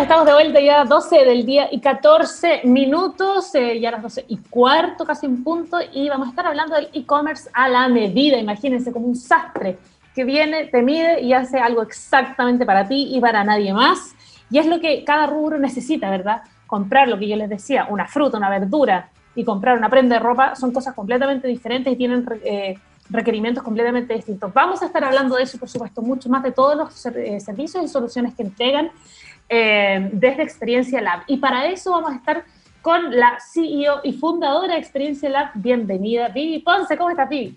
Estamos de vuelta ya a 12 del día y 14 minutos, eh, ya a las 12 y cuarto, casi un punto, y vamos a estar hablando del e-commerce a la medida. Imagínense como un sastre que viene, te mide y hace algo exactamente para ti y para nadie más. Y es lo que cada rubro necesita, ¿verdad? Comprar lo que yo les decía, una fruta, una verdura y comprar una prenda de ropa son cosas completamente diferentes y tienen eh, requerimientos completamente distintos. Vamos a estar hablando de eso por supuesto, mucho más de todos los eh, servicios y soluciones que entregan eh, desde Experiencia Lab. Y para eso vamos a estar con la CEO y fundadora de Experiencia Lab. Bienvenida, Vivi Ponce. ¿Cómo estás, Vivi?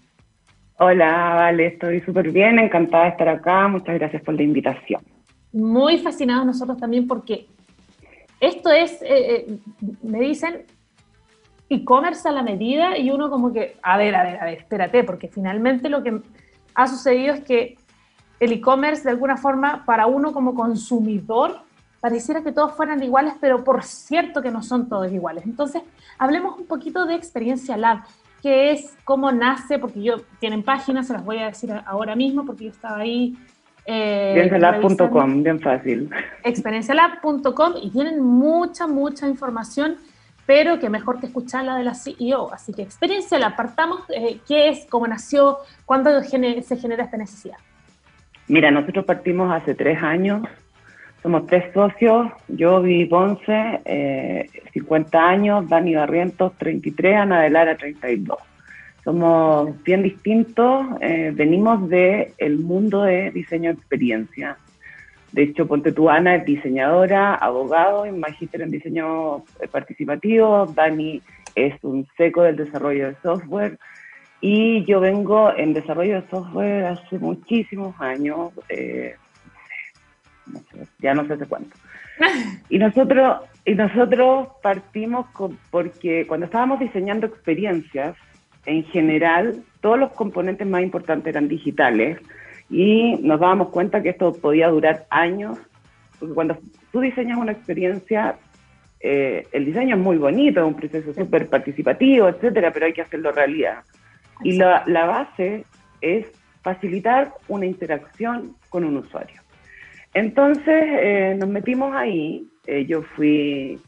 Hola, vale, estoy súper bien, encantada de estar acá. Muchas gracias por la invitación. Muy fascinados nosotros también porque esto es, eh, eh, me dicen, e-commerce a la medida y uno como que, a ver, a ver, a ver, espérate, porque finalmente lo que ha sucedido es que el e-commerce de alguna forma para uno como consumidor pareciera que todos fueran iguales, pero por cierto que no son todos iguales. Entonces, hablemos un poquito de Experiencia Lab, que es cómo nace, porque yo tienen páginas, se las voy a decir ahora mismo, porque yo estaba ahí. Eh, Experiencialab.com, bien fácil. Experiencialab.com y tienen mucha, mucha información, pero que mejor que escucharla de la CEO. Así que Experiencia Lab, partamos, eh, ¿qué es, cómo nació, cuándo se genera esta necesidad? Mira, nosotros partimos hace tres años somos tres socios, yo, Vivi Ponce, eh, 50 años, Dani Barrientos, 33, Ana de Lara, 32. Somos bien distintos, eh, venimos del el mundo de diseño de experiencia. De hecho, Ponte tu Ana es diseñadora, abogado y magíster en diseño participativo. Dani es un seco del desarrollo de software. Y yo vengo en desarrollo de software hace muchísimos años, eh, ya no sé hace cuánto. Y nosotros, y nosotros partimos porque cuando estábamos diseñando experiencias, en general, todos los componentes más importantes eran digitales y nos dábamos cuenta que esto podía durar años, porque cuando tú diseñas una experiencia, eh, el diseño es muy bonito, es un proceso súper participativo, etcétera, pero hay que hacerlo realidad. Y la, la base es facilitar una interacción con un usuario. Entonces eh, nos metimos ahí. Eh, yo fui,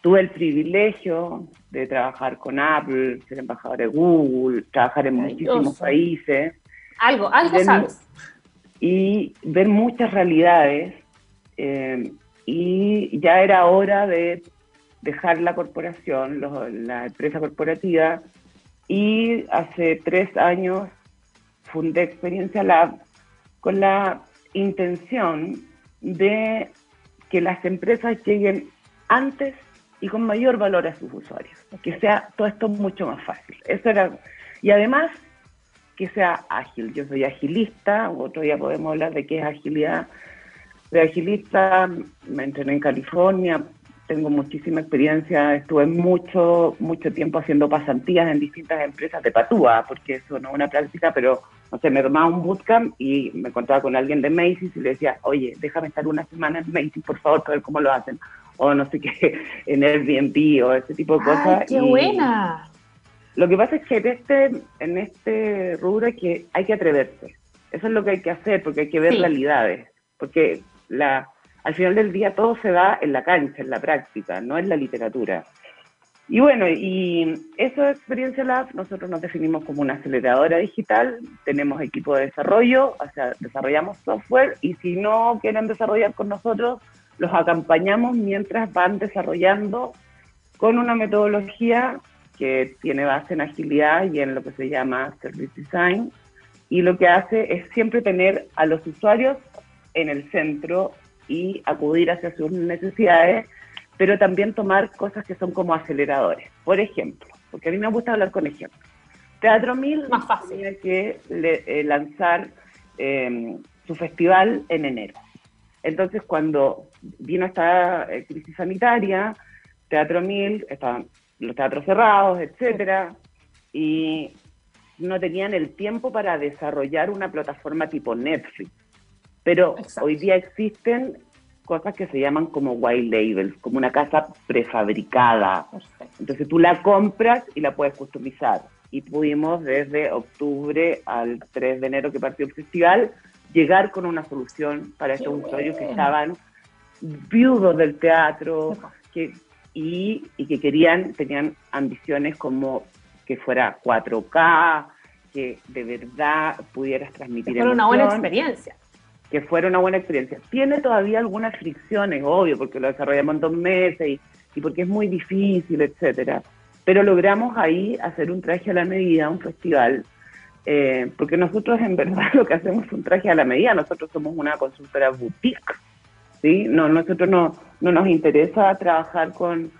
tuve el privilegio de trabajar con Apple, ser embajador de Google, trabajar en muchísimos países. Algo, algo sabes. Y ver muchas realidades. Eh, y ya era hora de dejar la corporación, la empresa corporativa, y hace tres años fundé Experiencia Lab con la intención de que las empresas lleguen antes y con mayor valor a sus usuarios, que sea todo esto mucho más fácil. Eso era, y además que sea ágil. Yo soy agilista, otro día podemos hablar de qué es agilidad. Soy agilista, me entrené en California, tengo muchísima experiencia, estuve mucho, mucho tiempo haciendo pasantías en distintas empresas de patúa, porque eso no es una práctica, pero no sé, me tomaba un bootcamp y me encontraba con alguien de Macy's y le decía, oye, déjame estar una semana en Macy's, por favor, para ver cómo lo hacen. O no sé qué, en Airbnb o ese tipo de cosas. ¡Qué buena! Lo que pasa es que en este, en este rubro hay que, hay que atreverse. Eso es lo que hay que hacer, porque hay que ver realidades. Porque la, al final del día todo se da en la cancha, en la práctica, no en la literatura. Y bueno, y eso de Experiencia Lab, nosotros nos definimos como una aceleradora digital, tenemos equipo de desarrollo, o sea, desarrollamos software y si no quieren desarrollar con nosotros, los acompañamos mientras van desarrollando con una metodología que tiene base en agilidad y en lo que se llama Service Design. Y lo que hace es siempre tener a los usuarios en el centro y acudir hacia sus necesidades pero también tomar cosas que son como aceleradores. Por ejemplo, porque a mí me gusta hablar con ejemplos. Teatro Mil Más fácil. tiene que eh, lanzar em, su festival en enero. Entonces, cuando vino esta eh, crisis sanitaria, Teatro Mil, estaban los teatros cerrados, etcétera, y no tenían el tiempo para desarrollar una plataforma tipo Netflix. Pero hoy día existen cosas que se llaman como white labels, como una casa prefabricada. Entonces tú la compras y la puedes customizar. Y pudimos desde octubre al 3 de enero que partió el festival llegar con una solución para estos usuarios que estaban viudos del teatro que, y, y que querían, tenían ambiciones como que fuera 4K, que de verdad pudieras transmitir. Fuera una buena experiencia. Que fuera una buena experiencia. Tiene todavía algunas fricciones, obvio, porque lo desarrollamos en dos meses y, y porque es muy difícil, etcétera. Pero logramos ahí hacer un traje a la medida, un festival, eh, porque nosotros en verdad lo que hacemos es un traje a la medida, nosotros somos una consultora boutique, ¿sí? No, nosotros no, no nos interesa trabajar con,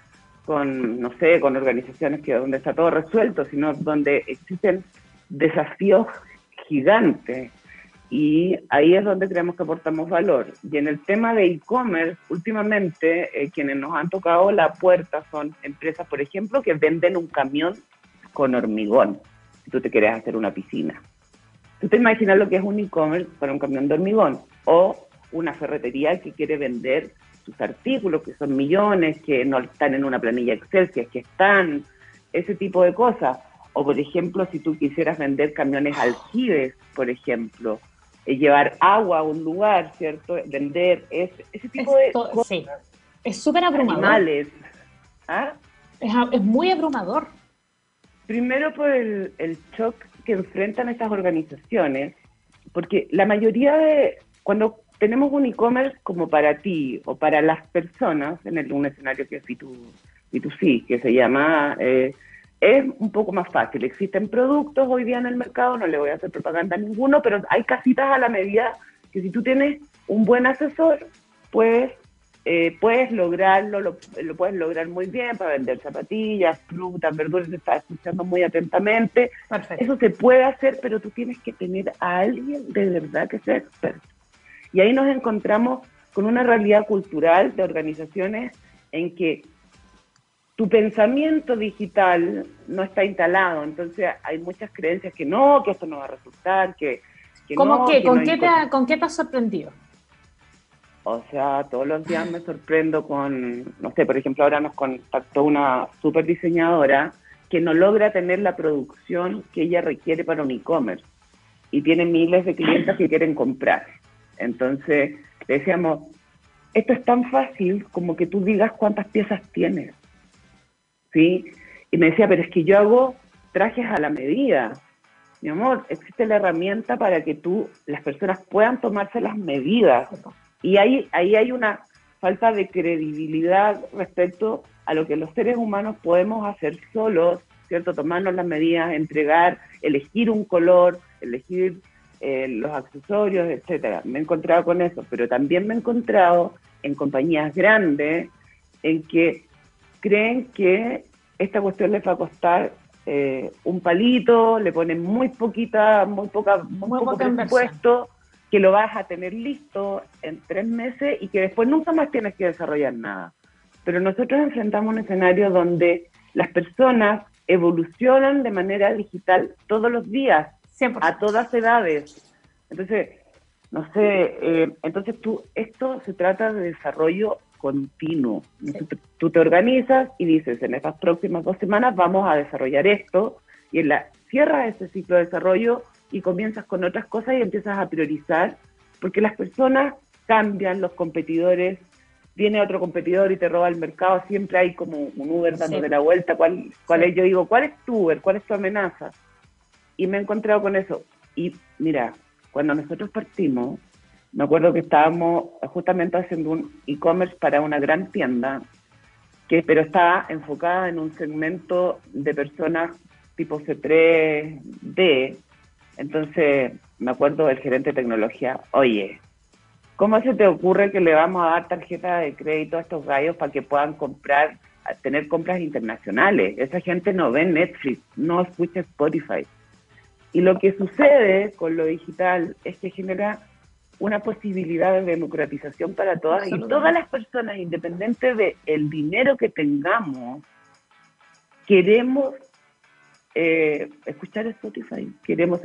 con, no sé, con organizaciones que donde está todo resuelto, sino donde existen desafíos gigantes. Y ahí es donde creemos que aportamos valor. Y en el tema de e-commerce, últimamente eh, quienes nos han tocado la puerta son empresas, por ejemplo, que venden un camión con hormigón, si tú te quieres hacer una piscina. Tú te imaginas lo que es un e-commerce para un camión de hormigón o una ferretería que quiere vender sus artículos, que son millones, que no están en una planilla Excel, que es que están, ese tipo de cosas. O, por ejemplo, si tú quisieras vender camiones aljibes, por ejemplo, llevar agua a un lugar, ¿cierto? Vender ese, ese tipo de cosas. Sí. Es súper abrumador. Animales. ¿Ah? Es, es, muy abrumador. Primero por el, el shock que enfrentan estas organizaciones, porque la mayoría de, cuando tenemos un e-commerce como para ti o para las personas, en el, un escenario que es B2, que se llama... Eh, es un poco más fácil. Existen productos hoy día en el mercado, no le voy a hacer propaganda a ninguno, pero hay casitas a la medida que si tú tienes un buen asesor, pues eh, puedes lograrlo, lo, lo, puedes lograr muy bien para vender zapatillas, frutas, verduras, te estás escuchando muy atentamente. Perfecto. Eso se puede hacer, pero tú tienes que tener a alguien de verdad que sea experto. Y ahí nos encontramos con una realidad cultural de organizaciones en que tu pensamiento digital no está instalado, entonces hay muchas creencias que no, que esto no va a resultar, que, que ¿Cómo no, qué? que ¿Con, no qué te, ha- ¿Con qué te has sorprendido? O sea, todos los días me sorprendo con, no sé, por ejemplo, ahora nos contactó una super diseñadora que no logra tener la producción que ella requiere para un e-commerce y tiene miles de clientes que quieren comprar. Entonces, le decíamos, esto es tan fácil como que tú digas cuántas piezas tienes. ¿Sí? Y me decía, pero es que yo hago trajes a la medida. Mi amor, existe la herramienta para que tú, las personas puedan tomarse las medidas. Y ahí, ahí hay una falta de credibilidad respecto a lo que los seres humanos podemos hacer solos, ¿cierto? Tomarnos las medidas, entregar, elegir un color, elegir eh, los accesorios, etcétera. Me he encontrado con eso, pero también me he encontrado en compañías grandes en que creen que esta cuestión les va a costar eh, un palito, le ponen muy poquita, muy poca, muy, Muy poco presupuesto, que lo vas a tener listo en tres meses y que después nunca más tienes que desarrollar nada. Pero nosotros enfrentamos un escenario donde las personas evolucionan de manera digital todos los días, 100%. a todas edades. Entonces, no sé, eh, entonces tú, esto se trata de desarrollo continuo. Tú, te- tú te organizas y dices, en estas próximas dos semanas vamos a desarrollar esto, y en la, cierras ese ciclo de desarrollo y comienzas con otras cosas y empiezas a priorizar, porque las personas cambian, los competidores, viene otro competidor y te roba el mercado, siempre hay como un Uber dándote Sí. la vuelta, ¿cuál, cuál Sí. es? Yo digo, ¿cuál es tu Uber? ¿Cuál es tu amenaza? y me he encontrado con eso. Y mira, cuando nosotros partimos, me acuerdo que estábamos justamente haciendo un e-commerce para una gran tienda, que pero estaba enfocada en un segmento de personas tipo C3D. Entonces, me acuerdo del gerente de tecnología, oye, ¿cómo se te ocurre que le vamos a dar tarjeta de crédito a estos gallos para que puedan comprar, tener compras internacionales? Esa gente no ve Netflix, no escucha Spotify. Y lo que sucede con lo digital es que genera una posibilidad de democratización para todas y todas las personas, independiente del el dinero que tengamos, queremos eh, escuchar Spotify, queremos,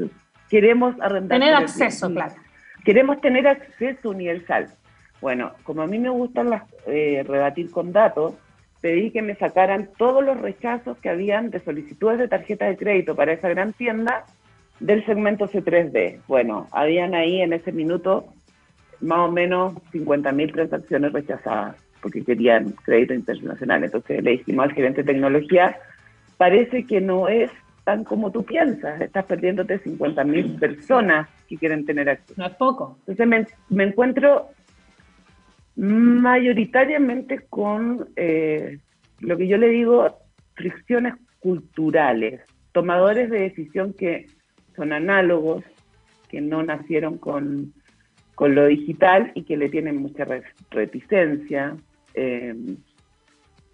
queremos arrendar. Tener acceso, claro. Queremos tener acceso universal. Bueno, como a mí me gustan las, eh, rebatir con datos, pedí que me sacaran todos los rechazos que habían de solicitudes de tarjeta de crédito para esa gran tienda del segmento C3D. Bueno, habían ahí en ese minuto más o menos 50.000 transacciones rechazadas porque querían crédito internacional. Entonces le dijimos al gerente de tecnología, parece que no es tan como tú piensas, estás perdiéndote 50.000 personas que quieren tener acceso. No es poco. Entonces me, me encuentro mayoritariamente con eh, lo que yo le digo fricciones culturales, tomadores de decisión que son análogos, que no nacieron con, con lo digital y que le tienen mucha reticencia eh,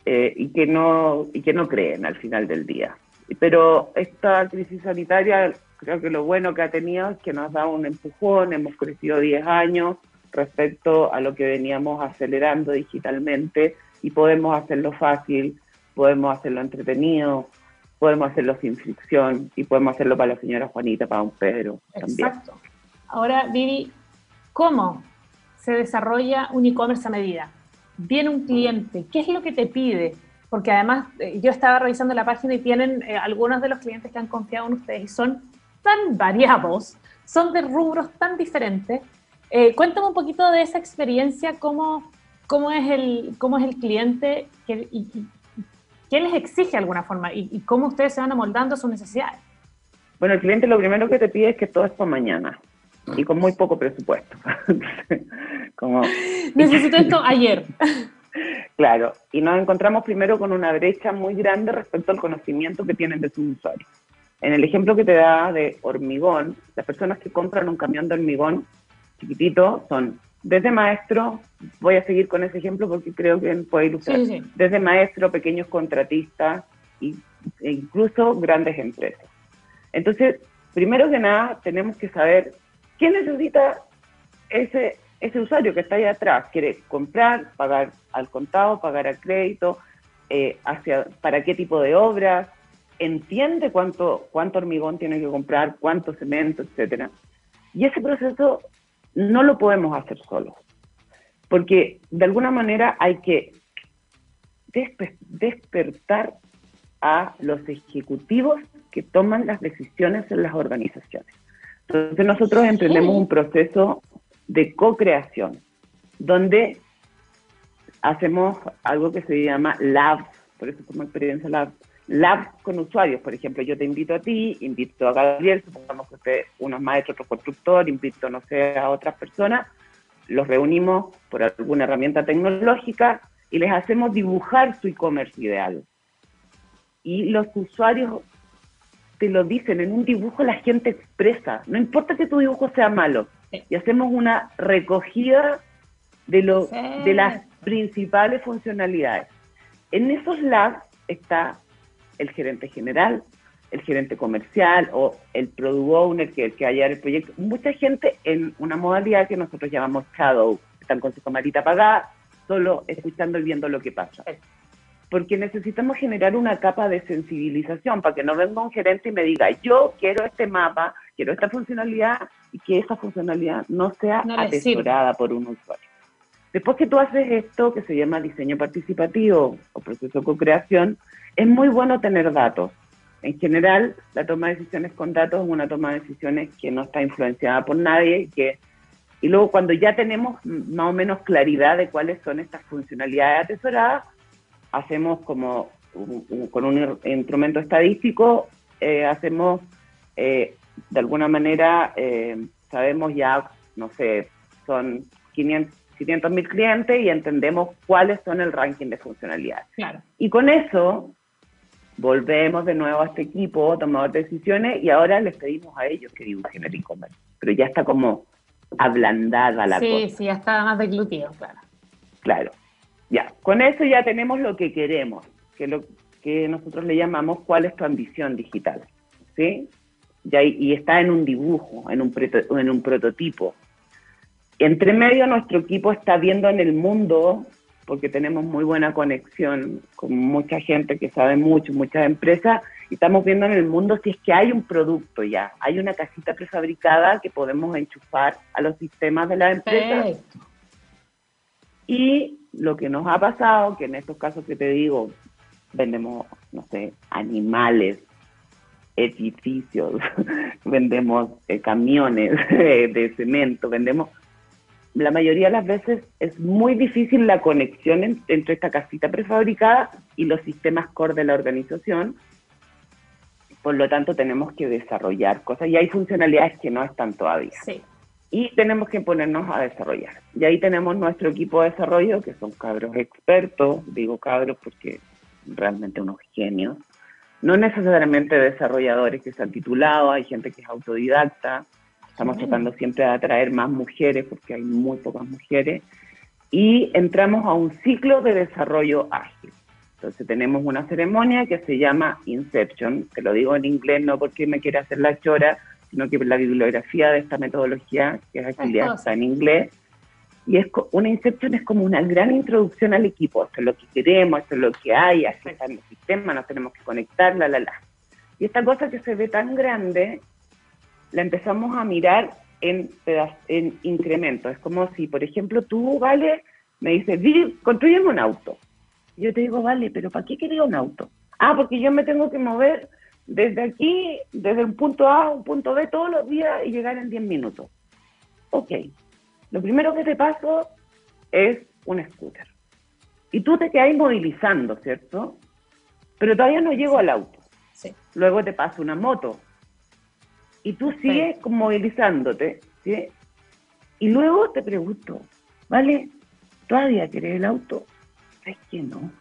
eh, y, que no, y que no creen al final del día. Pero esta crisis sanitaria, creo que lo bueno que ha tenido es que nos da un empujón, hemos crecido 10 años respecto a lo que veníamos acelerando digitalmente y podemos hacerlo fácil, podemos hacerlo entretenido, podemos hacerlo sin fricción y podemos hacerlo para la señora Juanita, para un Pedro. Exacto. Ahora, Vivi, ¿cómo se desarrolla un e-commerce a medida? Viene un cliente, ¿qué es lo que te pide? porque además eh, yo estaba revisando la página y tienen eh, algunos de los clientes que han confiado en ustedes y son tan variados, son de rubros tan diferentes. Eh, cuéntame un poquito de esa experiencia, cómo, cómo, es, el, cómo es el cliente y, qué les exige de alguna forma y, cómo ustedes se van amoldando a sus necesidades. Bueno, el cliente lo primero que te pide es que todo es para mañana y con muy poco presupuesto. Como... Necesito esto ayer. Claro, y nos encontramos primero con una brecha muy grande respecto al conocimiento que tienen de sus usuarios. En el ejemplo que te da de hormigón, las personas que compran un camión de hormigón chiquitito son desde maestro, voy a seguir con ese ejemplo porque creo que puede ilustrar, desde maestro, pequeños contratistas e incluso grandes empresas. Entonces, primero que nada, tenemos que saber qué necesita ese ese usuario que está ahí atrás. Quiere comprar, pagar al contado, pagar al crédito, eh, hacia, para qué tipo de obras, entiende cuánto, cuánto hormigón tiene que comprar, cuánto cemento, etcétera. Y ese proceso no lo podemos hacer solos, porque de alguna manera hay que despertar a los ejecutivos que toman las decisiones en las organizaciones. Entonces nosotros emprendemos un proceso de co-creación, donde hacemos algo que se llama labs, por eso como experiencia labs, labs con usuarios, por ejemplo, yo te invito a ti, invito a Gabriel, supongamos que usted, uno es maestro, otro constructor, invito, no sé, a otras personas, los reunimos por alguna herramienta tecnológica y les hacemos dibujar su e-commerce ideal. Y los usuarios te lo dicen, en un dibujo la gente expresa, no importa que tu dibujo sea malo, y hacemos una recogida de, lo, de las principales funcionalidades. En esos labs está el gerente general, el gerente comercial o el product owner que, que haya el proyecto. Mucha gente en una modalidad que nosotros llamamos shadow, están con su camarita apagada, solo escuchando y viendo lo que pasa. Porque necesitamos generar una capa de sensibilización para que no venga un gerente y me diga, yo quiero este mapa, quiero esta funcionalidad y que esa funcionalidad no sea atesorada por un usuario. Después que tú haces esto, que se llama diseño participativo o proceso de co-creación, es muy bueno tener datos. En general, la toma de decisiones con datos es una toma de decisiones que no está influenciada por nadie y que y luego cuando ya tenemos más o menos claridad de cuáles son estas funcionalidades atesoradas, hacemos como con un instrumento estadístico, eh, hacemos eh, de alguna manera eh, sabemos ya, no sé, son 500 mil clientes y entendemos cuáles son el ranking de funcionalidades. Claro. Y con eso volvemos de nuevo a este equipo, tomador de decisiones, y ahora les pedimos a ellos que dibujen el e-commerce. Pero ya está como ablandada la cosa. Sí, sí, ya está más deglutido, claro. Claro. Ya, con eso ya tenemos lo que queremos, que lo que nosotros le llamamos cuál es tu ambición digital. ¿Sí? y está en un dibujo, en un, en un prototipo. Entre medio nuestro equipo está viendo en el mundo, porque tenemos muy buena conexión con mucha gente que sabe mucho, muchas empresas, y estamos viendo en el mundo si es que hay un producto ya, hay una casita prefabricada que podemos enchufar a los sistemas de la empresa. Y lo que nos ha pasado, que en estos casos que te digo, vendemos, no sé, animales, edificios, vendemos eh, camiones de cemento, vendemos... la mayoría de las veces es muy difícil la conexión entre esta casita prefabricada y los sistemas core de la organización. Por lo tanto, tenemos que desarrollar cosas y hay funcionalidades que no están todavía. Sí. Y tenemos que ponernos a desarrollar. Y ahí tenemos nuestro equipo de desarrollo, que son cabros expertos, digo cabros porque realmente unos genios, no necesariamente desarrolladores que se han titulado, hay gente que es autodidacta, estamos tratando siempre de atraer más mujeres porque hay muy pocas mujeres, y entramos a un ciclo de desarrollo ágil. Entonces tenemos una ceremonia que se llama Inception, te lo digo en inglés no porque me quiera hacer la chora, sino que la bibliografía de esta metodología, que es agilidad, está en inglés, y es una Inception es como una gran introducción al equipo. Esto es lo que queremos, esto es lo que hay, así está en el sistema, nos tenemos que conectar, la, la, la. Y esta cosa que se ve tan grande, la empezamos a mirar en, en incrementos. Es como si, por ejemplo, tú, Vale, me dices, construyeme un auto. Yo te digo, vale, pero ¿para qué quería un auto? Ah, porque yo me tengo que mover desde aquí, desde un punto A a un punto B todos los días y llegar en 10 minutos. Ok, lo primero que te paso es un scooter. Y tú te quedas movilizando, ¿cierto? Pero todavía no llego al auto. Sí. Luego te paso una moto. Y tú sigues movilizándote. ¿sí? Y luego te pregunto, ¿vale? ¿Todavía querés el auto? Es que no.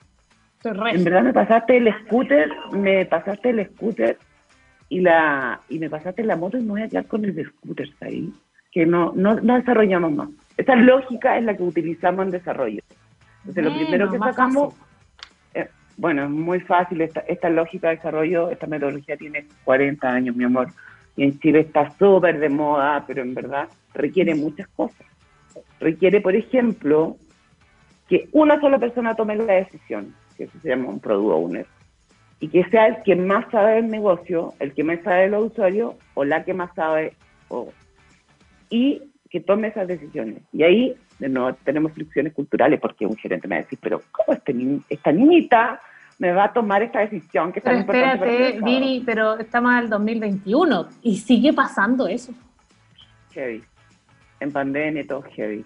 En verdad me pasaste el scooter, me pasaste el scooter y la y me pasaste la moto y me voy a quedar con el scooter ahí que no, no, desarrollamos más. Esta lógica es la que utilizamos en desarrollo. Entonces, lo primero que sacamos, eh, bueno, es muy fácil, esta, esta lógica de desarrollo, esta metodología tiene 40 años, mi amor, y en Chile está súper de moda, pero en verdad requiere muchas cosas. Requiere, por ejemplo, que una sola persona tome la decisión, que eso se llama un product owner, y que sea el que más sabe del negocio, el que más sabe de los usuarios, o la que más sabe, o y que tome esas decisiones. Y ahí no tenemos fricciones culturales porque un gerente me va a decir, pero ¿cómo este esta niñita me va a tomar esta decisión que pero espérate, Viri, pero estamos en el 2021 y sigue pasando eso. Heavy. En pandemia todo heavy.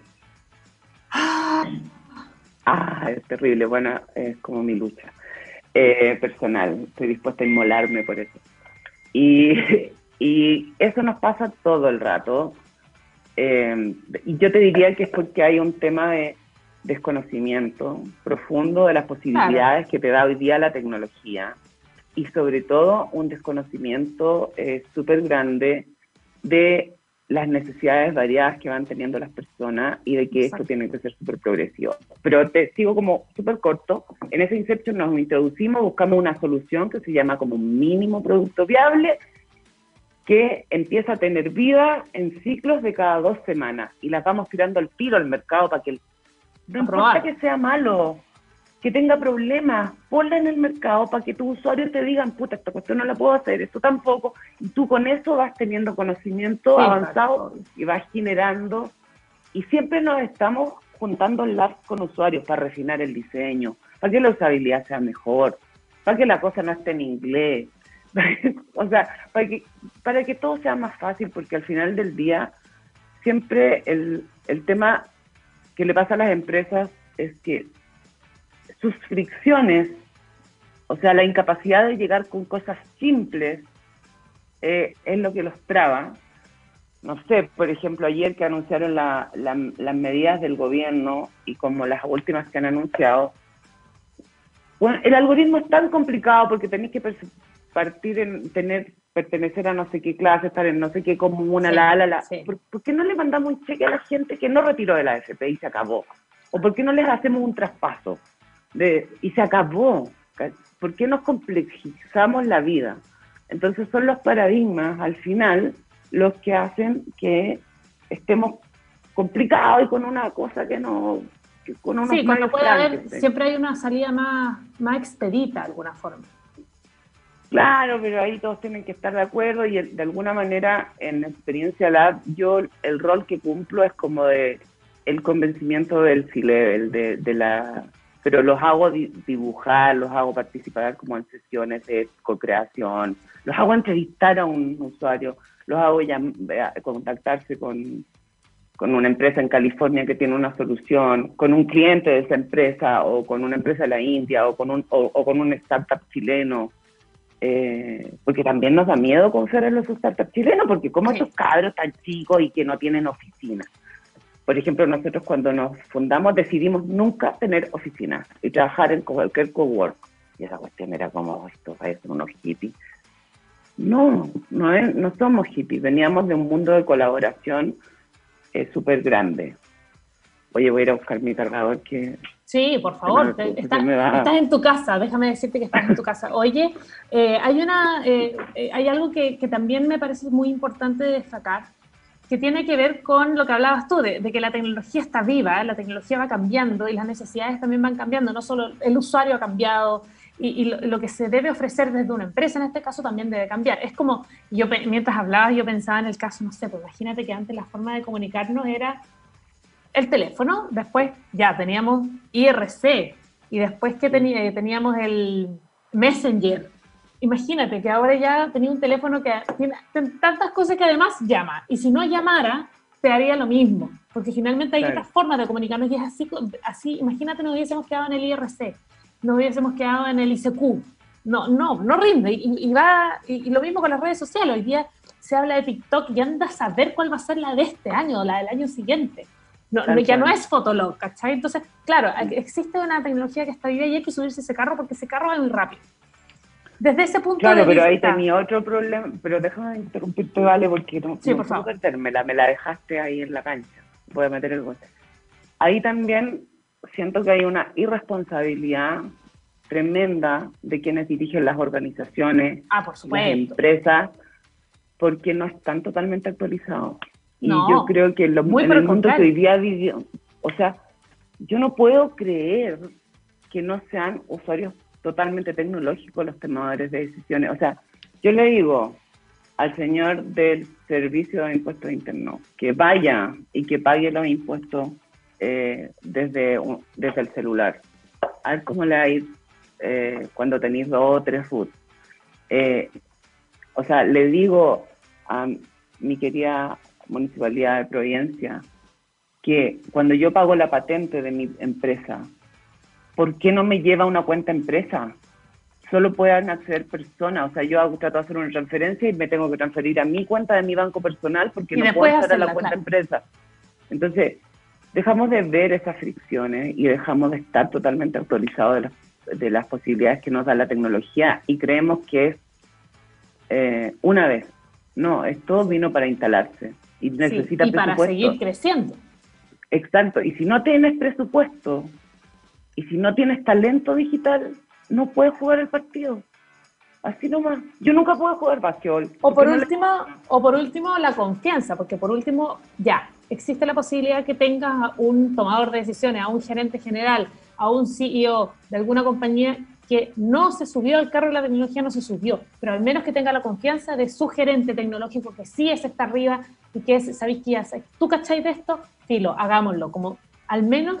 Ah, es terrible. Bueno, es como mi lucha eh, personal. Estoy dispuesta a inmolarme por eso. Y, y eso nos pasa todo el rato. Eh, y yo te diría que es porque hay un tema de desconocimiento profundo de las posibilidades que te da hoy día la tecnología y sobre todo un desconocimiento eh, súper grande de las necesidades variadas que van teniendo las personas y de que esto tiene que ser súper progresivo. Pero te sigo como súper corto. En ese Inception nos introducimos, buscamos una solución que se llama como mínimo producto viable que empieza a tener vida en ciclos de cada dos semanas y las vamos tirando al tiro al mercado para que el, no importa que sea malo, que tenga problemas, ponla en el mercado para que tus usuarios te digan, puta, esta cuestión no la puedo hacer, esto tampoco, y tú con eso vas teniendo conocimiento avanzado y vas generando, y siempre nos estamos juntando labs con usuarios para refinar el diseño, para que la usabilidad sea mejor, para que la cosa no esté en inglés, o sea, para que, para que todo sea más fácil, porque al final del día siempre el, el tema que le pasa a las empresas es que sus fricciones, o sea, la incapacidad de llegar con cosas simples, eh, es lo que los traba. No sé, por ejemplo, ayer que anunciaron la, las medidas del gobierno y como las últimas que han anunciado, bueno, el algoritmo es tan complicado porque tenéis que partir en tener, pertenecer a no sé qué clase, estar en no sé qué comuna, la, la, la. ¿Por, qué no le mandamos un cheque a la gente que no retiró de la AFP y se acabó? ¿O por qué no les hacemos un traspaso de, y se acabó? ¿Por qué nos complejizamos la vida? Entonces son los paradigmas al final los que hacen que estemos complicados y con una cosa que no... con unos sí, cuando puede haber, siempre hay una salida más, más expedita de alguna forma. Claro, pero ahí todos tienen que estar de acuerdo y de alguna manera en experiencia lab yo el rol que cumplo es como de el convencimiento del C-level, de, la pero los hago dibujar, los hago participar como en sesiones de co-creación, los hago entrevistar a un usuario, los hago ya, contactarse con, con una empresa en California que tiene una solución, con un cliente de esa empresa o con una empresa de la India o con un, o, con un startup chileno. Eh, porque también nos da miedo conocer a los startups chilenos, porque como esos cabros tan chicos y que no tienen oficina. Por ejemplo, nosotros cuando nos fundamos decidimos nunca tener oficina y trabajar en cualquier cowork. Y esa cuestión era como, esto parecen unos hippies. No, no, no somos hippies, veníamos de un mundo de colaboración es súper grande. Oye, voy a ir a buscar mi cargador que... Sí, por favor, estás, en tu casa, déjame decirte que estás en tu casa. Oye, eh, hay, una, eh, eh, hay algo que, que, también me parece muy importante destacar, que tiene que ver con lo que hablabas tú, de, de, que la tecnología está viva, la tecnología va cambiando y las necesidades también van cambiando, no solo el usuario ha cambiado, y, lo, que se debe ofrecer desde una empresa en este caso también debe cambiar. Es como, yo mientras hablabas yo pensaba en el caso, no sé, pues imagínate que antes la forma de comunicarnos era el teléfono, después ya teníamos IRC y después que tenía, teníamos el Messenger. Imagínate que ahora ya tenía un teléfono que tiene tantas cosas que además llama y si no llamara te haría lo mismo, porque finalmente hay otras formas de comunicarnos y es así, así imagínate nos hubiésemos quedado en el IRC nos hubiésemos quedado en el ICQ. No, no, no rinde. Y, va, y, lo mismo con las redes sociales. Hoy día se habla de TikTok y anda a saber cuál va a ser la de este año o la del año siguiente. No, ya no es Fotolog, ¿cachai? Entonces, claro, existe una tecnología que está viva y hay que subirse ese carro porque ese carro va muy rápido. Desde ese punto claro, pero ahí tenía otro problema, pero déjame interrumpirte, Vale, porque no, sí, por favor. me la dejaste ahí en la cancha. Voy a meter el golpe. Ahí también siento que hay una irresponsabilidad tremenda de quienes dirigen las organizaciones, ah, por las empresas, porque no están totalmente actualizados. Y yo creo que lo, en el mundo que hoy día vivió, o sea, yo no puedo creer que no sean usuarios totalmente tecnológicos los tomadores de decisiones. O sea, yo le digo al señor del Servicio de Impuestos Internos que vaya y que pague los impuestos eh, desde, desde el celular. A ver cómo le va a ir eh, cuando tenéis dos o tres food. Eh, o sea, le digo a mi querida Municipalidad de Providencia que cuando yo pago la patente de mi empresa, ¿por qué no me lleva una cuenta empresa? Solo pueden acceder personas. O sea, yo hago, trato de hacer una transferencia y me tengo que transferir a mi cuenta de mi banco personal porque no puedo hacer a la cuenta empresa. Entonces, dejamos de ver esas fricciones y dejamos de estar totalmente actualizados de las, posibilidades que nos da la tecnología y creemos que es eh, una vez. No, esto vino para instalarse y necesita y para seguir creciendo. Exacto, y si no tienes presupuesto y si no tienes talento digital, no puedes jugar el partido. Así nomás. Yo nunca puedo jugar básquetbol. O por último, o por último la confianza, porque por último, ya, existe la posibilidad que tengas un tomador de decisiones, a un gerente general, a un CEO de alguna compañía que no se subió al carro de la tecnología, no se subió, pero al menos que tenga la confianza de su gerente tecnológico, que sí es está arriba y que es, ¿sabéis qué hace? ¿Tú cacháis de esto? Filo, hagámoslo, como al menos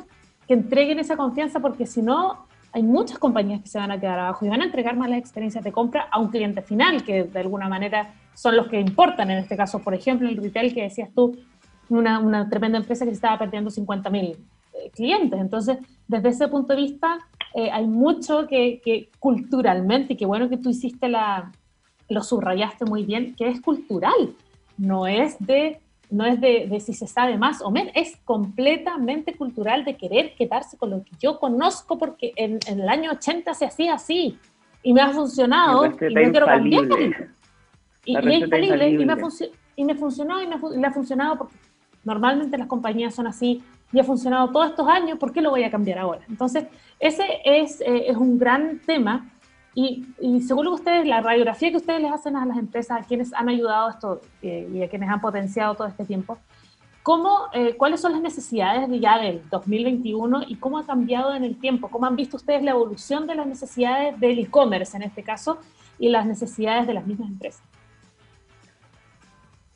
que entreguen esa confianza, porque si no, hay muchas compañías que se van a quedar abajo y van a entregar malas experiencias de compra a un cliente final, que de alguna manera son los que importan en este caso. Por ejemplo, el retail que decías tú, una, una tremenda empresa que se estaba perdiendo 50 mil clientes. Entonces, desde ese punto de vista, eh, hay mucho que, que, culturalmente, y qué bueno que tú hiciste la, lo subrayaste muy bien, que es cultural, no es de no es de, de, si se sabe más o menos, es completamente cultural de querer quedarse con lo que yo conozco porque en, en el año 80 se hacía así. Y me ha funcionado y no quiero cambiar. Y, y, es infalible y me, ha y me funcionó y me, ha funcionado porque normalmente las compañías son así y ha funcionado todos estos años, ¿por qué lo voy a cambiar ahora? Entonces, ese es, eh, es un gran tema y, y, según ustedes, la radiografía que ustedes les hacen a las empresas, a quienes han ayudado esto eh, y a quienes han potenciado todo este tiempo, ¿cómo, eh, ¿cuáles son las necesidades de ya del 2021 y cómo ha cambiado en el tiempo? ¿Cómo han visto ustedes la evolución de las necesidades del e-commerce en este caso y las necesidades de las mismas empresas?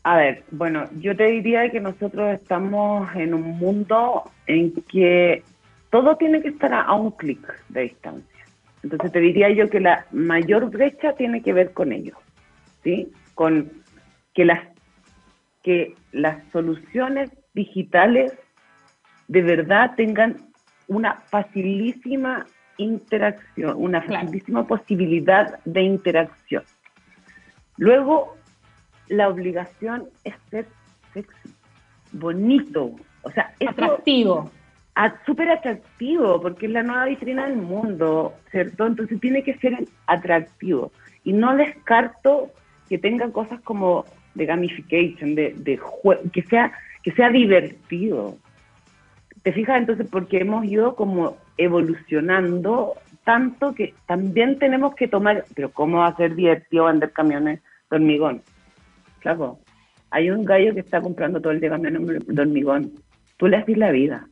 A ver, bueno, yo te diría que nosotros estamos en un mundo en que todo tiene que estar a un clic de distancia. Entonces te diría yo que la mayor brecha tiene que ver con ello, ¿sí? Con que las, que las soluciones digitales de verdad tengan una facilísima interacción, una facilísima posibilidad de interacción. Luego, la obligación es ser sexy, bonito, o sea, atractivo. Súper atractivo, porque es la nueva vitrina del mundo, ¿cierto? Entonces tiene que ser atractivo. Y no descarto que tenga cosas como de gamification, de, de que sea que sea divertido. ¿Te fijas? Entonces, porque hemos ido como evolucionando tanto que también tenemos que tomar, pero ¿cómo va a ser divertido vender camiones de hormigón? Claro, hay un gallo que está comprando todo el día camiones de hormigón. Tú le haces la vida.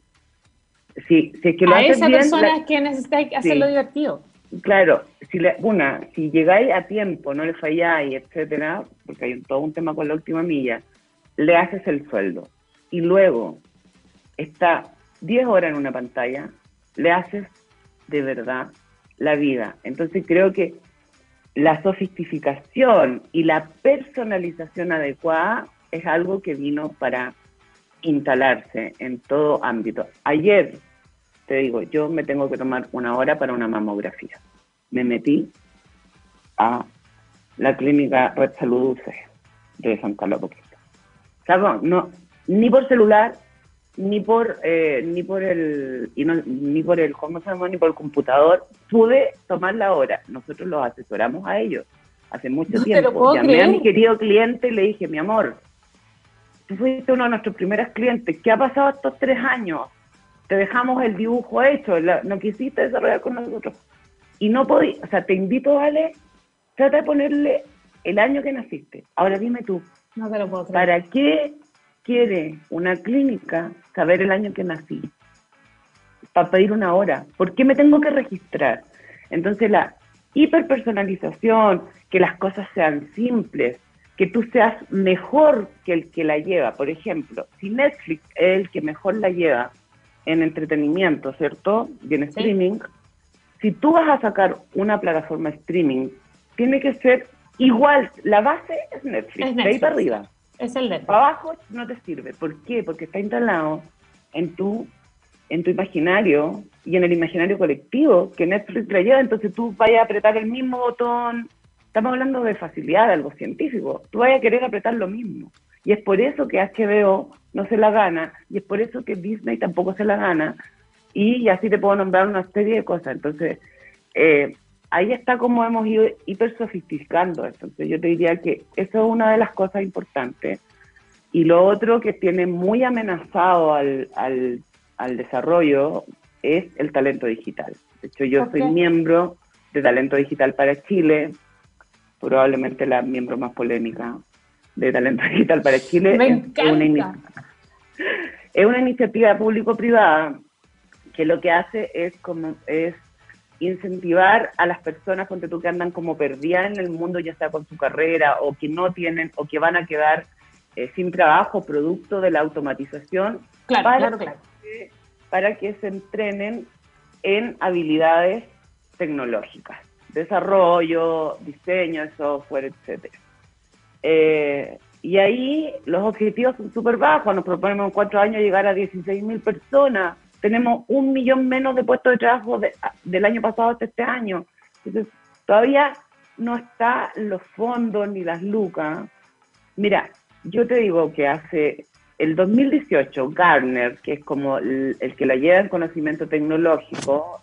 Si, si es que lo a esa persona es que necesita hacerlo divertido. Claro, si le, una, si llegáis a tiempo, no le falláis, etcétera, porque hay todo un tema con la última milla, le haces el sueldo y luego está 10 horas en una pantalla, le haces de verdad la vida. Entonces creo que la sofisticación y la personalización adecuada es algo que vino para instalarse en todo ámbito. Ayer, te digo, yo me tengo que tomar una hora para una mamografía. Me metí a la clínica Red Salud de Santa Carlos No, ni por celular, ni por eh, ni por el ni por el ¿cómo se llama? ni por el computador pude tomar la hora. Nosotros los asesoramos a ellos hace mucho tiempo. Llamé a mi querido cliente y le dije, mi amor, tú fuiste uno de nuestros primeros clientes. ¿Qué ha pasado estos tres años? Te dejamos el dibujo hecho, no quisiste desarrollar con nosotros. Y no podí, o sea, te invito, Vale, trata de ponerle el año que naciste. Ahora dime tú, no te lo puedo ¿para qué quiere una clínica saber el año que nací para pedir una hora? ¿Por qué me tengo que registrar? Entonces la hiperpersonalización, que las cosas sean simples, que tú seas mejor que el que la lleva. Por ejemplo, si Netflix es el que mejor la lleva en entretenimiento, ¿cierto? Y en streaming, si tú vas a sacar una plataforma streaming, tiene que ser igual, la base es Netflix, de ahí para arriba. Es el de Para abajo no te sirve. ¿Por qué? Porque está instalado en tu, en tu imaginario y en el imaginario colectivo que Netflix le lleva. Entonces tú vayas a apretar el mismo botón. Estamos hablando de facilidad, de algo científico. Tú vayas a querer apretar lo mismo. Y es por eso que HBO no se la gana. Y es por eso que Disney tampoco se la gana. Y así te puedo nombrar una serie de cosas. Entonces, eh, ahí está como hemos ido hiper sofisticando. Entonces yo te diría que eso es una de las cosas importantes. Y lo otro que tiene muy amenazado al, al, desarrollo es el talento digital. De hecho, yo soy miembro de Talento Digital para Chile, probablemente la miembro más polémica de Talento Digital para Chile. es, una, es una iniciativa público-privada que lo que hace es como es incentivar a las personas ponte tú, que andan como perdidas en el mundo, ya sea con su carrera o que no tienen o que van a quedar eh, sin trabajo producto de la automatización, para, Que, para que se entrenen en habilidades tecnológicas, desarrollo, diseño de software, etcétera. Eh, y ahí los objetivos son súper bajos, nos proponemos en cuatro años llegar a 16.000 personas, tenemos un millón menos de puestos de trabajo del año pasado hasta este año. Entonces, todavía no está los fondos ni las lucas. Mira, yo te digo que hace el 2018, Garner, que es como el, que la lleva en conocimiento tecnológico,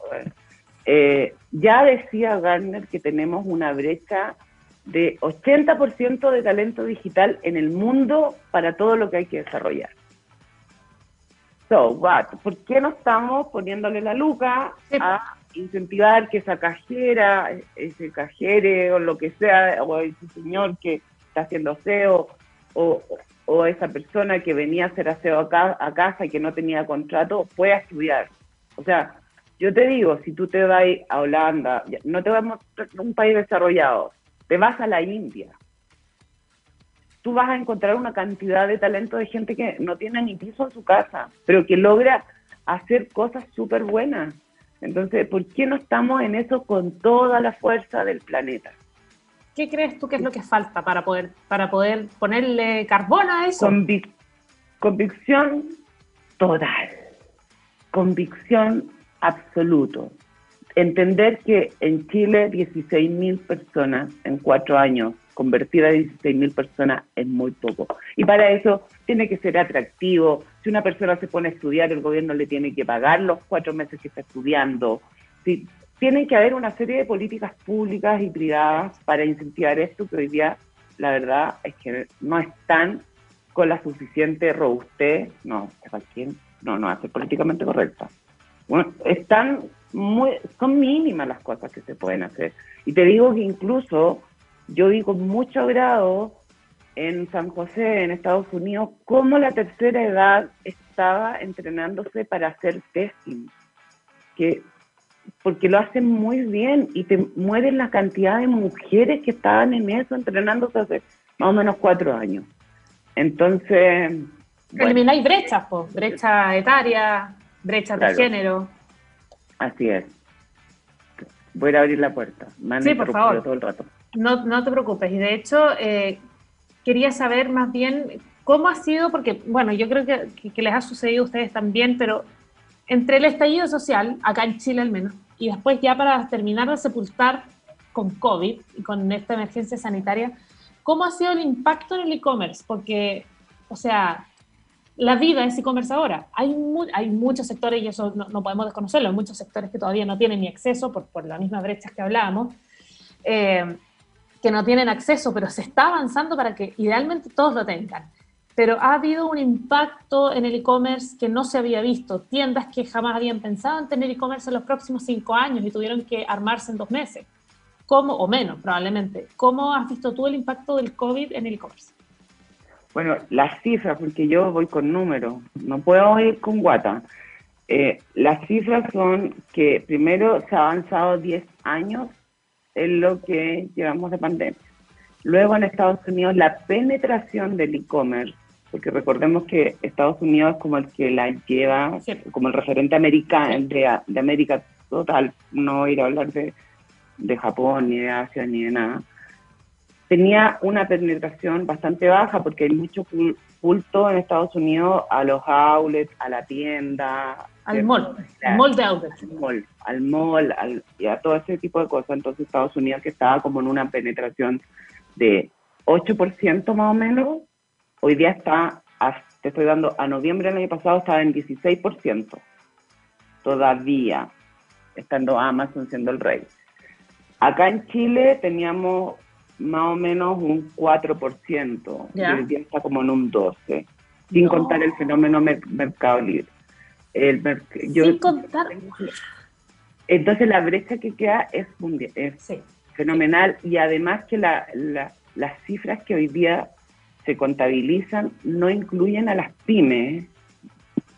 eh, ya decía Garner que tenemos una brecha de 80% de talento digital en el mundo para todo lo que hay que desarrollar. So, what? ¿Por qué no estamos poniéndole la luca a incentivar que esa cajera, ese cajere o lo que sea, o ese señor que está haciendo aseo, o, o esa persona que venía a hacer aseo a, a casa y que no tenía contrato, pueda estudiar? O sea, yo te digo, si tú te vas a Holanda, no te vas a un país desarrollado, te vas a la India, tú vas a encontrar una cantidad de talento de gente que no tiene ni piso en su casa, pero que logra hacer cosas súper buenas. Entonces, ¿por qué no estamos en eso con toda la fuerza del planeta? ¿Qué crees tú que es lo que falta para poder, para poder ponerle carbono a eso? Convicción total, convicción absoluto. Entender que en Chile 16.000 personas en cuatro años, convertir a 16.000 personas es muy poco. Y para eso tiene que ser atractivo. Si una persona se pone a estudiar, el gobierno le tiene que pagar los cuatro meses que está estudiando. Si, tiene que haber una serie de políticas públicas y privadas para incentivar esto que hoy día la verdad es que no están con la suficiente robustez, no, no, no, hace políticamente correcta. Bueno, están muy, son mínimas las cosas que se pueden hacer. Y te digo que incluso yo vi con mucho grado en San José, en Estados Unidos, cómo la tercera edad estaba entrenándose para hacer testing. Que porque lo hacen muy bien y te mueren la cantidad de mujeres que estaban en eso entrenándose hace más o menos cuatro años. Entonces... Elimináis brechas, pues, brecha etaria, brechas de género. Así es. Voy a abrir la puerta. sí, por favor. Todo el rato. No, no te preocupes. Y de hecho, eh, quería saber más bien cómo ha sido, porque, bueno, yo creo que, que les ha sucedido a ustedes también, pero entre el estallido social, acá en Chile al menos, y después ya para terminar de sepultar con COVID y con esta emergencia sanitaria, ¿cómo ha sido el impacto en el e-commerce? Porque, o sea, la vida es e-commerce ahora. Hay, hay muchos sectores, y eso no, podemos desconocerlo, hay muchos sectores que todavía no tienen ni acceso por, por las mismas brechas que hablábamos, eh, que no tienen acceso, pero se está avanzando para que idealmente todos lo tengan pero ha habido un impacto en el e-commerce que no se había visto. Tiendas que jamás habían pensado en tener e-commerce en los próximos cinco años y tuvieron que armarse en dos meses, ¿Cómo, o menos probablemente. ¿Cómo has visto tú el impacto del COVID en el e-commerce? Bueno, las cifras, porque yo voy con números, no puedo ir con guata. Eh, las cifras son que primero se ha avanzado 10 años en lo que llevamos de pandemia. Luego en Estados Unidos la penetración del e-commerce porque recordemos que Estados Unidos es como el que la lleva, como el referente americano de, de, América total, no ir a hablar de, de Japón, ni de Asia, ni de nada, tenía una penetración bastante baja porque hay mucho culto en Estados Unidos a los outlets, a la tienda. Al mall, al mall de outlets. Al mall, al mall al, y a todo ese tipo de cosas. Entonces Estados Unidos que estaba como en una penetración de 8% más o menos, Hoy día está, te estoy dando, a noviembre del año pasado estaba en 16%. Todavía, estando Amazon siendo el rey. Acá en Chile teníamos más o menos un 4%. Y hoy día está como en un 12%. Sin contar el fenómeno Mercado Libre. El sin contar. Entonces la brecha que queda es, es fenomenal y además que la, las cifras que hoy día se contabilizan no incluyen a las pymes.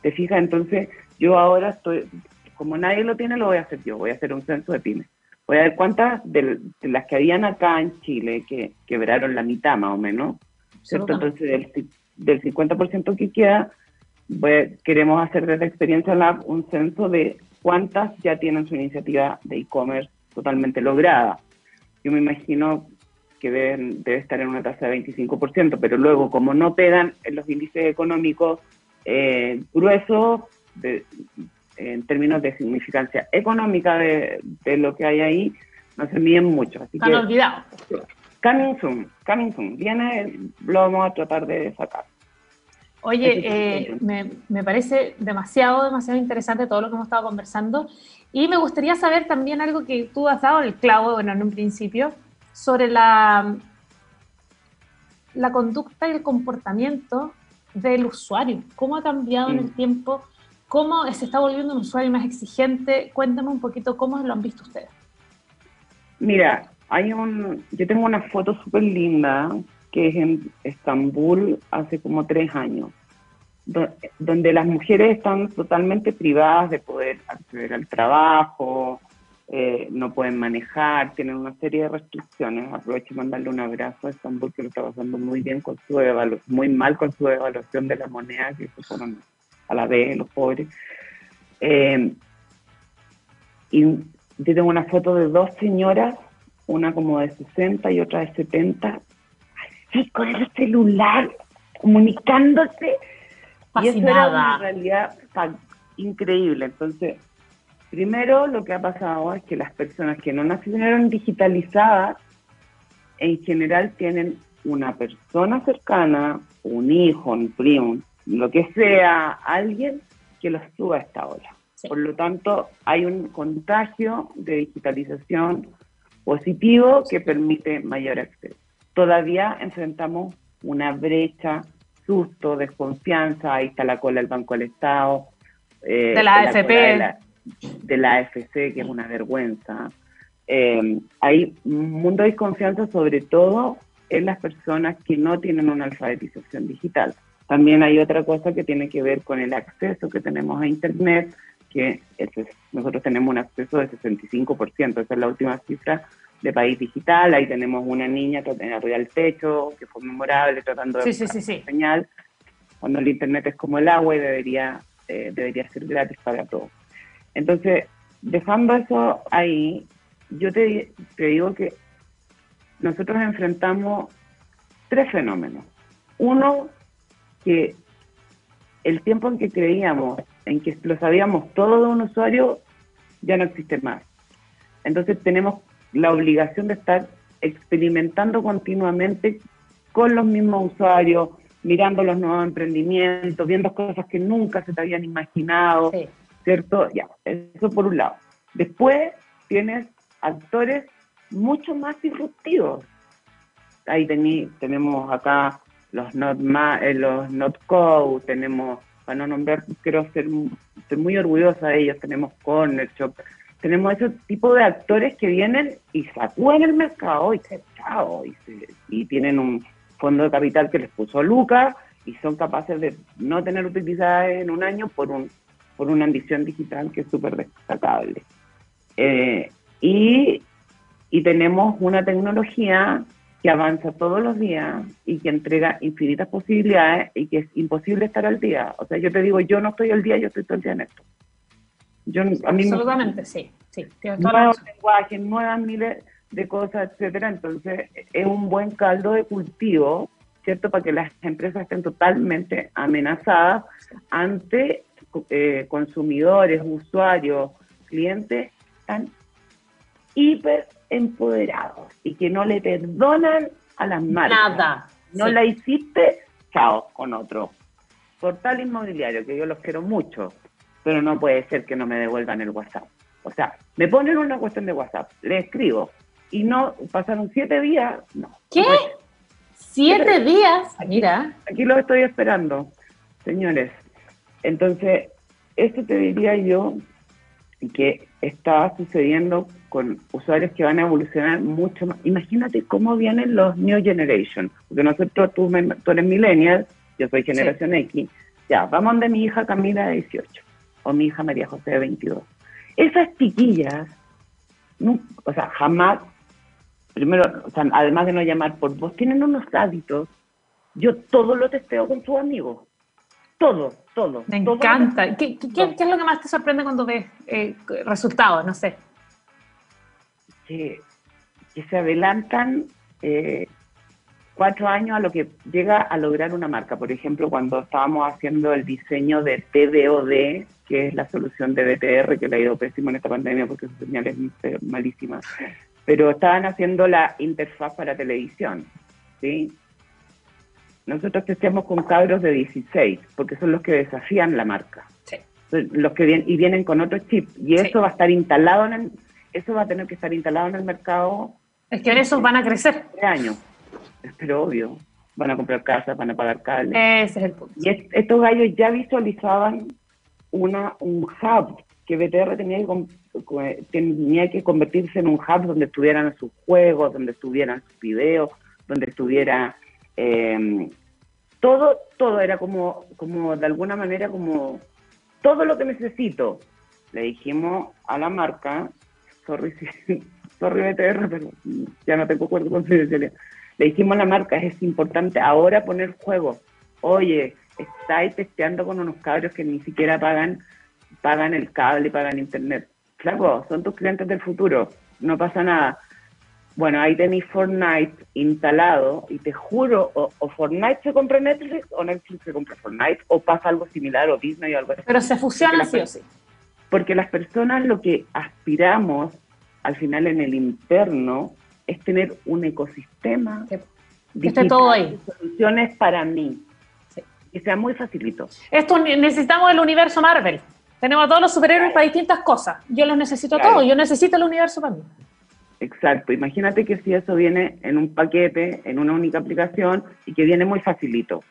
¿Te fijas? Entonces, yo ahora estoy, como nadie lo tiene, lo voy a hacer yo, voy a hacer un censo de pymes. Voy a ver cuántas de, las que habían acá en Chile, que quebraron la mitad más o menos, ¿cierto? Entonces, del, del 50% que queda, queremos hacer desde Experiencia Lab un censo de cuántas ya tienen su iniciativa de e-commerce totalmente lograda. Yo me imagino que deben, debe estar en una tasa de 25%, pero luego como no pegan en los índices económicos eh, gruesos, en términos de significancia económica de, lo que hay ahí, no se miden mucho. Así que, olvidado. Coming soon, coming soon. Viene, lo vamos a tratar de sacar. Oye, eh, me, me, parece demasiado, demasiado interesante todo lo que hemos estado conversando y me gustaría saber también algo que tú has dado el clavo, bueno, en un principio, sobre la, la conducta y el comportamiento del usuario. ¿Cómo ha cambiado en el tiempo? ¿Cómo se está volviendo un usuario más exigente? Cuéntame un poquito cómo lo han visto ustedes. Mira, hay un, yo tengo una foto súper linda que es en Estambul hace como tres años, donde las mujeres están totalmente privadas de poder acceder al trabajo, eh, no pueden manejar, tienen una serie de restricciones. Aprovecho y mandarle un abrazo a Estambul, que lo está pasando muy bien con su muy mal con su evaluación de la moneda, que se fueron a la vez los pobres. Eh, y yo tengo una foto de dos señoras, una como de 60 y otra de 70, así con el celular, comunicándose Y eso era una realidad increíble. Entonces, primero lo que ha pasado es que las personas que no nacieron digitalizadas, en general tienen una persona cercana, un hijo, un primo, lo que sea, alguien que los suba a esta ola. Por lo tanto, hay un contagio de digitalización positivo que permite mayor acceso. Todavía enfrentamos una brecha, susto, desconfianza, ahí está la cola del Banco del Estado. Eh, de la AFP. De la, AFC, que es una vergüenza. Eh, hay un mundo de desconfianza sobre todo en las personas que no tienen una alfabetización digital. También hay otra cosa que tiene que ver con el acceso que tenemos a Internet, que nosotros tenemos un acceso de 65%, esa es la última cifra de país digital, ahí tenemos una niña arriba del techo, que fue memorable, tratando de sí, sí, señal, cuando el Internet es como el agua y debería, eh, debería ser gratis para todos. Entonces, dejando eso ahí, yo te, te digo que nosotros enfrentamos tres fenómenos. Uno, que el tiempo en que creíamos, en que lo sabíamos todo de un usuario, ya no existe más. Entonces tenemos la obligación de estar experimentando continuamente con los mismos usuarios, mirando los nuevos emprendimientos, viendo cosas que nunca se te habían imaginado, ¿cierto? Ya, eso por un lado. Después tienes actores mucho más disruptivos. Ahí tenemos acá los not, eh, los not co, tenemos, para no nombrar, quiero ser, muy orgullosa de ellos, tenemos Corner Shop, tenemos ese tipo de actores que vienen y sacuden el mercado y se chao, y, y tienen un fondo de capital que les puso Lucas y son capaces de no tener utilidad en un año por un por una ambición digital que es súper destacable. Eh, y y tenemos una tecnología que avanza todos los días y que entrega infinitas posibilidades y que es imposible estar al día. O sea, yo te digo, yo no estoy al día, yo estoy todo el día en esto. Yo, a mí Absolutamente, sí. sí nuevos lenguajes, nuevas miles de cosas, etcétera. Entonces, es un buen caldo de cultivo, ¿cierto? Para que las empresas estén totalmente amenazadas ante eh, consumidores, usuarios, clientes, están hiper empoderados y que no le perdonan a las marcas. Nada. No la hiciste, chao, con otro. Portal inmobiliario, que yo los quiero mucho, pero no puede ser que no me devuelvan el WhatsApp. O sea, me ponen una cuestión de WhatsApp, le escribo y no pasaron siete días, no. ¿Qué? ¿Siete días? Mira. Aquí lo estoy esperando, señores. Entonces, esto te diría yo que está sucediendo con usuarios que van a evolucionar mucho más. Imagínate cómo vienen los New Generation, porque nosotros, tú, tú eres millennial, yo soy generación X, ya, vamos de mi hija Camila de 18, o mi hija María José de 22. Esas chiquillas, o sea, jamás, primero, o sea, además de no llamar por voz, tienen unos hábitos, yo todo lo testeo con sus amigos, todo, todo. Me encanta. ¿Qué, es lo que más te sorprende cuando ves eh, resultados? No sé que, se adelantan eh, cuatro años a lo que llega a lograr una marca. Por ejemplo, cuando estábamos haciendo el diseño de TDOD, que es la solución de DTR, que le ha ido pésimo en esta pandemia porque su señal es malísima, pero estaban haciendo la interfaz para televisión, ¿sí? Nosotros testeamos con cabros de 16, porque son los que desafían la marca. Los que vienen, y vienen con otro chip, y eso va a estar instalado en el eso va a tener que estar instalado en el mercado. Es que esos van a crecer. De año. Pero obvio, van a comprar casas, van a pagar cable. Ese es el punto. Y estos gallos ya visualizaban una, un hub que BTR tenía que, tenía que convertirse en un hub donde estuvieran sus juegos, donde estuvieran sus videos, donde estuviera em, todo, todo era como, como de alguna manera como todo lo que necesito. Le dijimos a la marca sorry, sorry BTR, pero ya no tengo acuerdo con Le dijimos a la marca, es importante ahora poner juego. Oye, estáis testeando con unos cabros que ni siquiera pagan, pagan el cable y pagan internet. Claro, son tus clientes del futuro, no pasa nada. Bueno, ahí tenéis Fortnite instalado y te juro, o, Fortnite se compra Netflix o Netflix se compra Fortnite o pasa algo similar o Disney o algo así. Pero se fusiona sí o sí. Porque las personas lo que aspiramos al final en el interno es tener un ecosistema que esté todo ahí. soluciones para mí. Que sea muy facilito. Esto necesitamos el universo Marvel. Tenemos a todos los superhéroes para distintas cosas. Yo los necesito todos, yo necesito el universo para mí. Exacto, imagínate que si eso viene en un paquete, en una única aplicación y que viene muy facilito.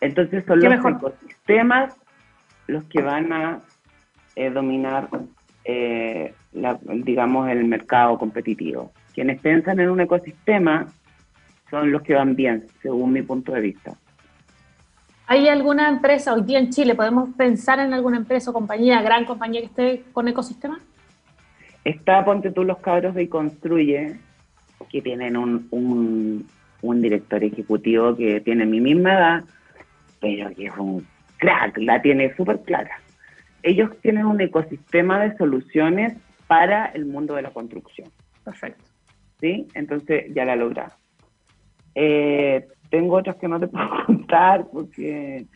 Entonces son los ecosistemas los que van a eh, dominar, eh, digamos, el mercado competitivo. Quienes piensan en un ecosistema son los que van bien, según mi punto de vista. ¿Hay alguna empresa hoy día en Chile? ¿Podemos pensar en alguna empresa o compañía, gran compañía que esté con ecosistema? Está, ponte tú, los cabros de Construye, que tienen un, un, director ejecutivo que tiene mi misma edad, pero que es un crack, la tiene súper clara. Ellos tienen un ecosistema de soluciones para el mundo de la construcción. Perfecto. ¿Sí? Entonces ya la logra. Eh, tengo otras que no te puedo contar porque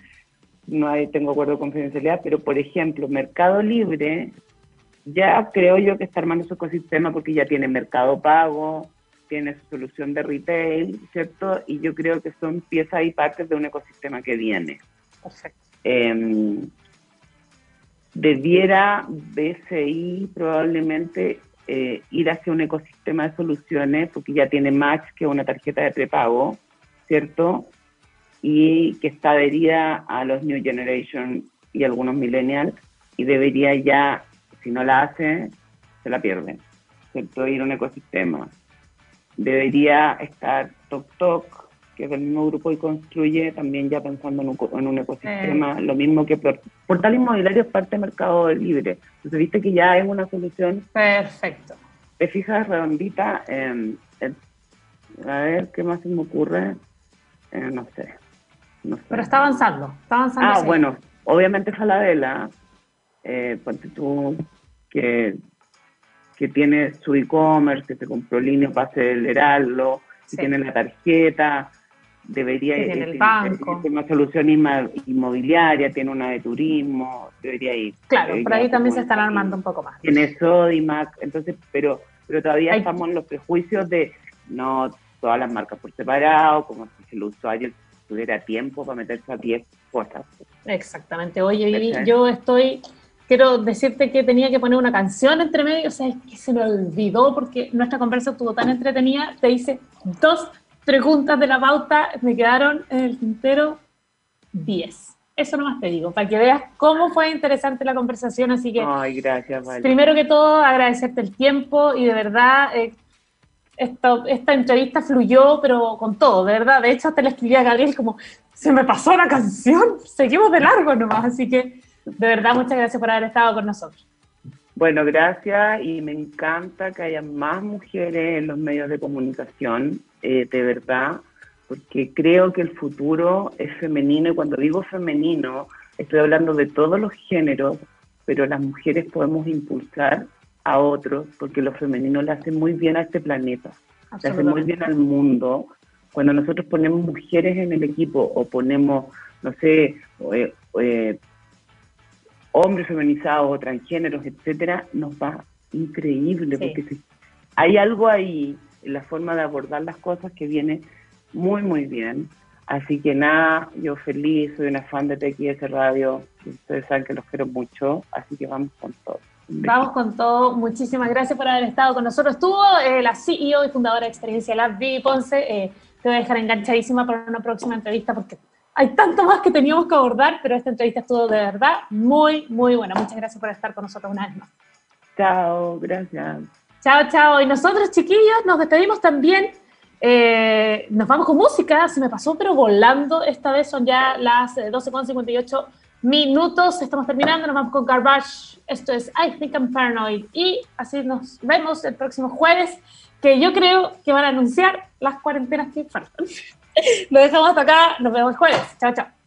no hay, tengo acuerdo de confidencialidad, pero por ejemplo, Mercado Libre ya creo yo que está armando su ecosistema porque ya tiene mercado pago, tiene su solución de retail, ¿cierto? Y yo creo que son piezas y partes de un ecosistema que viene. Perfecto. Em, debiera BCI probablemente eh, ir hacia un ecosistema de soluciones, porque ya tiene Match, que es una tarjeta de prepago, ¿cierto? Y que está adherida a los New Generation y algunos Millennials, y debería ya si no la hace, se la pierde. ¿cierto? Ir a un ecosistema. Debería estar Tok Tok, que es del mismo grupo y construye, también ya pensando en un, ecosistema, lo mismo que Portal Inmobiliario es parte del mercado libre. Entonces, viste que ya es una solución. Perfecto. Te fijas redondita, en, a ver, ¿qué más se me ocurre? Eh, no, sé, Pero está avanzando, está avanzando. Ah, bueno, obviamente Falabella, eh, tú, que, que tiene su e-commerce, que se compró línea para acelerarlo, que tiene la tarjeta, debería ir. Tiene el banco. Tiene una solución inmobiliaria, tiene una de turismo, debería ir. Claro, por ahí también se están armando un poco más. Tiene Sodimac, entonces, pero, pero todavía estamos en los prejuicios de no todas las marcas por separado, como si el usuario tuviera tiempo para meterse a 10 cosas. Exactamente. Oye, yo estoy quiero decirte que tenía que poner una canción entre medio, o sea, es que se me olvidó porque nuestra conversa estuvo tan entretenida. Te hice dos preguntas de la pauta, me quedaron en el tintero 10. Eso nomás te digo, para que veas cómo fue interesante la conversación. Así que, Ay, gracias, primero que todo, agradecerte el tiempo y de verdad, eh, esta, esta entrevista fluyó, pero con todo, de verdad. De hecho, hasta le escribí a Gabriel como, se me pasó la canción, seguimos de largo nomás. Así que de verdad, muchas gracias por haber estado con nosotros. Bueno, gracias y me encanta que haya más mujeres en los medios de comunicación, eh, de verdad, porque creo que el futuro es femenino y cuando digo femenino estoy hablando de todos los géneros, pero las mujeres podemos impulsar a otros porque lo femenino le hace muy bien a este planeta, le hace muy bien al mundo. Cuando nosotros ponemos mujeres en el equipo o ponemos, no sé, eh, eh, hombres feminizados o transgéneros, etcétera, nos va increíble, porque hay algo ahí en la forma de abordar las cosas que viene muy, muy bien. Así que nada, yo feliz, soy una fan de TXS Radio, ustedes saben que los quiero mucho, así que vamos con todo. Vamos con todo, muchísimas gracias por haber estado con nosotros. Estuvo eh, la CEO y fundadora de Experiencia Lab, Vivi Ponce, eh, te voy a dejar enganchadísima para una próxima entrevista porque hay tanto más que teníamos que abordar, pero esta entrevista estuvo de verdad muy, muy buena. Muchas gracias por estar con nosotros una vez más. Chao, gracias. Chao, chao. Y nosotros, chiquillos, nos despedimos también. Eh, nos vamos con música, se me pasó, pero volando. Esta vez son ya las 12.58 minutos. Estamos terminando, nos vamos con Garbage. Esto es I Think I'm Paranoid. Y así nos vemos el próximo jueves, que yo creo que van a anunciar las cuarentenas que faltan. Lo dejamos acá. Nos vemos jueves. Chao, chao.